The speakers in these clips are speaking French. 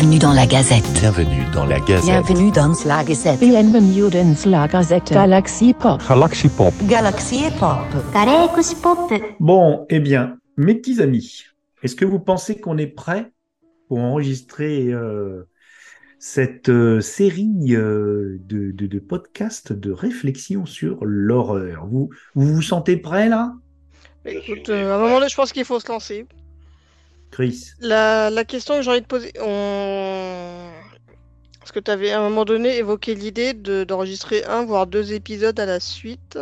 Bienvenue dans la Gazette. Bienvenue dans la Gazette. Bienvenue dans la Gazette. Bienvenue dans la Gazette. Galaxy Pop. Galaxy Pop. Galaxy Pop. Galaxy Pop. Bon, eh bien, mes petits amis, est-ce que vous pensez qu'on est prêt pour enregistrer euh, cette euh, série euh, de, de, de, podcasts de réflexion sur l'horreur? Vous, vous vous sentez prêt là? Écoute, euh, à un moment donné, je pense qu'il faut se lancer. Chris La, la question que j'ai envie de poser, on... Est-ce que tu avais à un moment donné évoqué l'idée de- d'enregistrer un, voire deux épisodes à la suite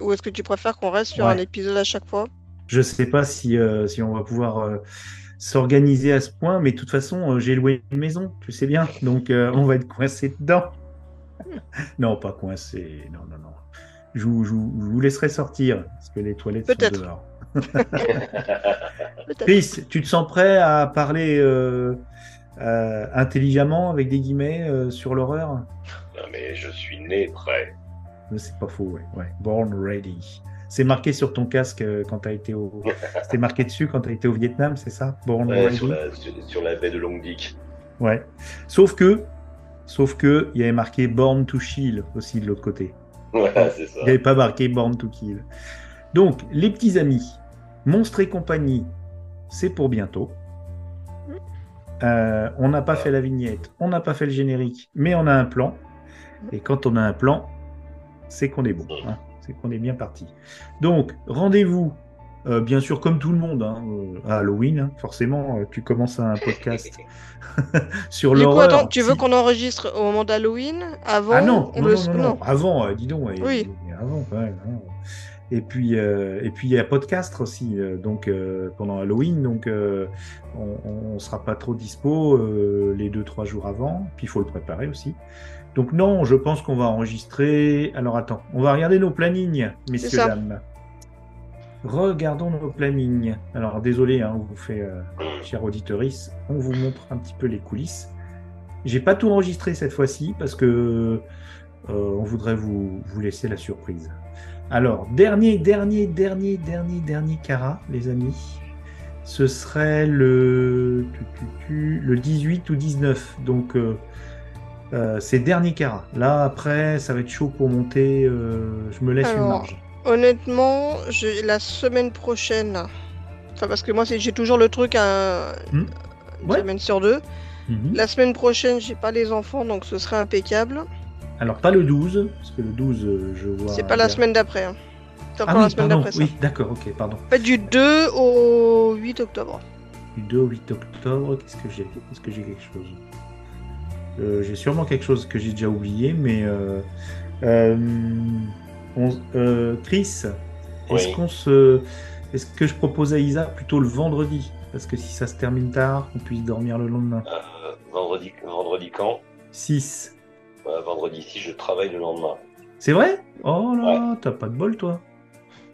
Ou est-ce que tu préfères qu'on reste sur Ouais. un épisode à chaque fois? Je sais pas si, euh, si on va pouvoir euh, s'organiser à ce point, mais de toute façon, euh, j'ai loué une maison, tu sais bien, donc euh, on va être coincé dedans. non, pas coincé, non, non, non. Je vous, je vous- je vous laisserai sortir, parce que les toilettes sont Peut-être. dehors. Chris, tu te sens prêt à parler euh, euh, intelligemment, avec des guillemets, euh, sur l'horreur? Non, mais je suis né prêt. C'est pas faux, ouais. ouais. Born ready. C'est marqué sur ton casque quand tu as été au. C'était marqué dessus quand tu as été au Vietnam, c'est ça? Born Ouais, ready. sur, la, sur, sur la baie de Long Dick. Ouais. Sauf que, sauf que, il y avait marqué Born to Shield aussi de l'autre côté. Ouais, c'est ça. Il n'y avait pas marqué Born to Kill. Donc, les petits amis, Monstres et compagnie, c'est pour bientôt. Euh, on n'a pas fait la vignette, on n'a pas fait le générique, mais on a un plan. Et quand on a un plan, c'est qu'on est bon. hein. C'est qu'on est bien parti. Donc, rendez-vous, euh, bien sûr, comme tout le monde, hein, euh, à Halloween. hein. forcément, euh, tu commences un podcast sur Du coup, l'horreur. attends, tu veux qu'on enregistre au moment d'Halloween Avant ah non, non, le- non, non, non. avant, euh, dis donc. Oui. Avant, ouais, non. Et puis, euh, et puis il y a podcast aussi, euh, donc euh, pendant Halloween, donc on, on sera pas trop dispo les deux trois jours avant. Puis il faut le préparer aussi. Donc non, je pense qu'on va enregistrer. Alors attends, on va regarder nos plannings, messieurs dames. Regardons nos plannings. Alors désolé, hein, on vous fait, cher auditorice, on vous montre un petit peu les coulisses. J'ai pas tout enregistré cette fois-ci parce que on voudrait vous, vous laisser la surprise. Alors, dernier, dernier, dernier, dernier, dernier cara, les amis. Ce serait le, le 18 ou 19. Donc, euh, euh, c'est dernier cara. Là, après, ça va être chaud pour monter. euh, je me laisse une marge. Honnêtement, la semaine prochaine. Enfin, parce que moi, j'ai toujours le truc à Hmm. une Ouais. semaine sur deux. Mhm. La semaine prochaine, j'ai pas les enfants, donc ce serait impeccable. Alors, pas le 12, parce que le 12, euh, je vois. C'est pas la semaine d'après. hein. C'est Ah encore la oui, semaine pardon. Oui, d'accord, ok, pardon. En fait, du 2 au 8 octobre. Du 2 au 8 octobre, qu'est-ce que j'ai Est-ce que j'ai quelque chose? Euh, J'ai sûrement quelque chose que j'ai déjà oublié, mais euh, euh, on- euh, Chris, est-ce Oui. qu'on se, est-ce que je propose à Isa plutôt le vendredi? Parce que si ça se termine tard, qu'on puisse dormir le lendemain. Euh, vendredi, vendredi quand? 6. Euh, Vendredi si je travaille le lendemain. C'est vrai? Oh là, t'as pas de bol toi.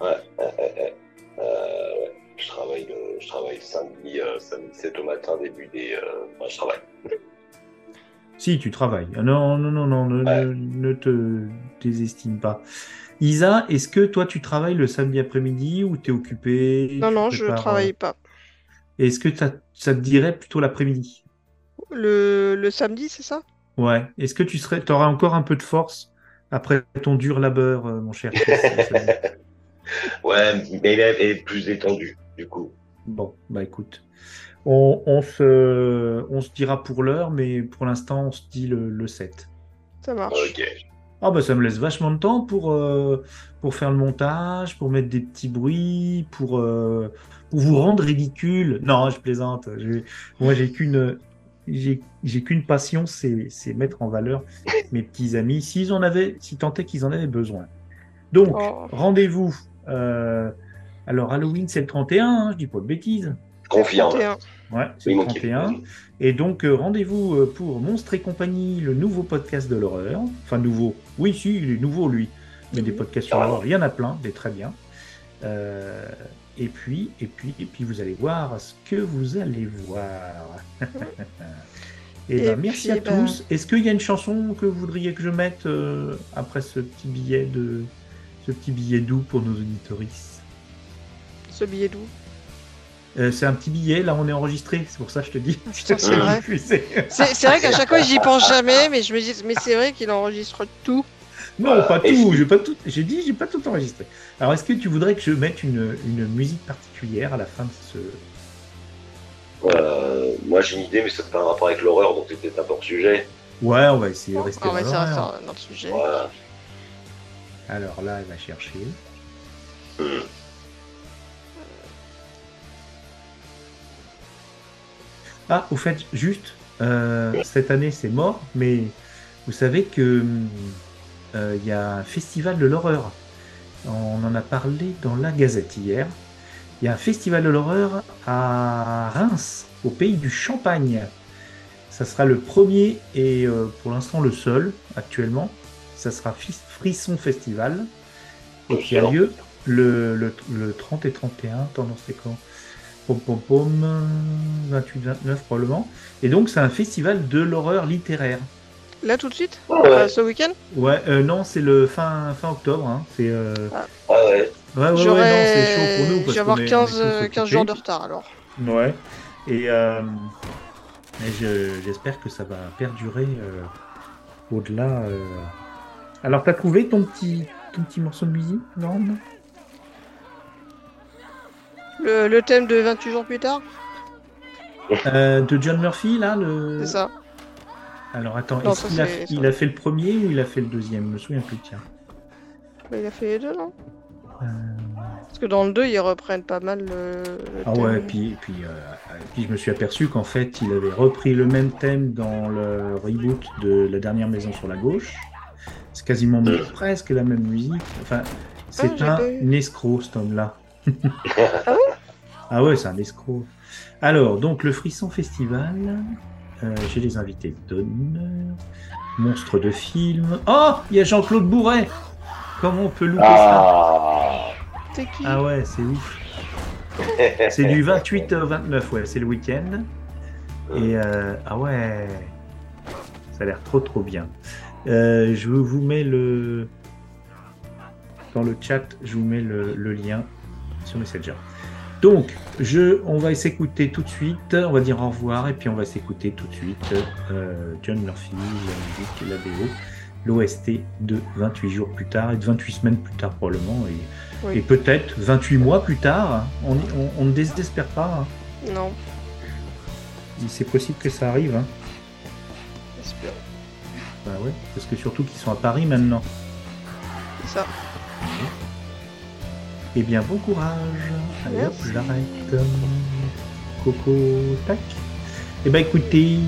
Ouais, euh, euh, euh, euh, ouais. Je travaille le, je travaille samedi, euh, samedi 7 au matin, début des. Euh, ouais, je travaille. Si, tu travailles. Ah Non, non, non, non, ne, Ouais. ne- ne te désestime pas. Isa, est-ce que toi tu travailles le samedi après-midi ou t'es occupé Non, non, je prépares, travaille euh, pas. Est-ce que ça, ça te dirait plutôt l'après-midi? Le, le samedi, c'est ça? Ouais. Est-ce que tu serais, auras encore un peu de force après ton dur labeur, euh, mon cher Ouais, mais elle est plus détendue, du coup. Bon, bah écoute. On, on se, on se dira pour l'heure, mais pour l'instant, on se dit le, le 7. Ça marche. Ok. Ah bah ça me laisse vachement de temps pour, euh, pour faire le montage, pour mettre des petits bruits, pour, euh, pour vous rendre ridicule. Non, je plaisante. Moi, j'ai qu'une j'ai qu'une passion, c'est mettre en valeur mes petits amis, s'ils en avaient, si tant est qu'ils en avaient besoin. Donc, Oh. rendez-vous. euh, alors, Halloween, c'est le 31, hein, je dis pas de bêtises. Confirme. 31. Ouais, c'est Oui, le mon kiff. 31. Et donc, euh, rendez-vous euh, pour Monstres et compagnie, le nouveau podcast de l'horreur. Enfin, nouveau. Oui, si, il est nouveau, lui. Mais des podcasts sur l'horreur, il y en a plein, des très bien. Euh, et puis, et puis, et puis, vous allez voir ce que vous allez voir. et Et ben, merci puis, à ben- tous. Est-ce qu'il y a une chanson que vous voudriez que je mette euh, après ce petit billet de ce petit billet doux pour nos auditoristes? Ce billet doux? Euh, c'est un petit billet, là on est enregistré, c'est pour ça que je te dis. Putain, c'est vrai. C'est vrai qu'à chaque fois, j'y pense jamais, mais je me dis, mais c'est vrai qu'il enregistre tout. Non, pas tout, j'ai pas tout, j'ai dit, j'ai pas tout enregistré. Alors est-ce que tu voudrais que je mette une, une musique particulière à la fin de ce. Euh, moi j'ai une idée, mais ça n'a pas un rapport avec l'horreur, donc c'est peut-être un peu hors sujet. Ouais, on va essayer de rester On va essayer de rester dans notre sujet. Voilà. Alors là, elle va chercher. Ah, au fait, juste, euh, cette année c'est mort, mais vous savez que hum, euh, il y a un festival de l'horreur. On en a parlé dans la Gazette hier. Il y a un festival de l'horreur à Reims, au pays du Champagne. Ça sera le premier et euh, pour l'instant le seul actuellement. Ça sera Frisson Festival et qui a lieu le, le, le 30 et 31. Attends, c'est quand? Pom pom pom, 28-29 probablement. Et donc c'est un festival de l'horreur littéraire. Là, tout de suite Ah ouais. Ce week-end Ouais, euh, non, c'est le fin, fin octobre. Hein. C'est euh... Ah ouais. ouais, ouais, ouais, non, c'est chaud pour nous. Je vais avoir qu'on est- 15, on est tous euh, 15 occupés. jours de retard alors. Ouais. Et, euh, je- j'espère que ça va perdurer euh, au-delà. euh. Alors, t'as trouvé ton petit, ton petit morceau de musique, Norm Le, le thème de 28 jours plus tard? Euh, De John Murphy, là le... C'est ça. Alors, attends, Non, est-ce ça, qu'il a, c'est- il a fait le premier ou il a fait le deuxième? Je me souviens plus, tiens. Bah, il a fait les deux, non? Euh, Parce que dans le 2, ils reprennent pas mal le. le Ah thème. ouais, et puis, et puis, euh, et puis je me suis aperçu qu'en fait, il avait repris le même thème dans le reboot de La dernière maison sur la gauche. C'est quasiment presque la même musique. Enfin, c'est j'ai un escroc, cet homme-là. Ah Ah ouais, c'est un escroc. Alors, donc, le Frisson Festival. Euh, J'ai les invités d'honneur. Monstre de film. Oh Il y a Jean-Claude Bourret Comment on peut louper ça Ah. C'est qui Ah ouais, c'est ouf. C'est du 28 au 29, ouais, c'est le week-end. Et euh, ah ouais, ça a l'air trop trop bien. Euh, je vous mets le dans le chat, je vous mets le, le lien sur Messenger. Donc, je, on va s'écouter tout de suite. On va dire au revoir et puis on va s'écouter tout de suite euh, John Murphy, la musique, la BO, l'OST de 28 jours plus tard et de 28 semaines plus tard probablement et, Oui. et peut-être 28 mois plus tard. On, on, on ne désespère pas. hein. Non, C'est possible que ça arrive. Hein. j'espère. Bah ouais, parce que surtout qu'ils sont à Paris maintenant. C'est ça. Eh bien, bon courage. Allez hop, j'arrête. Coco, tac. Eh ben écoutez,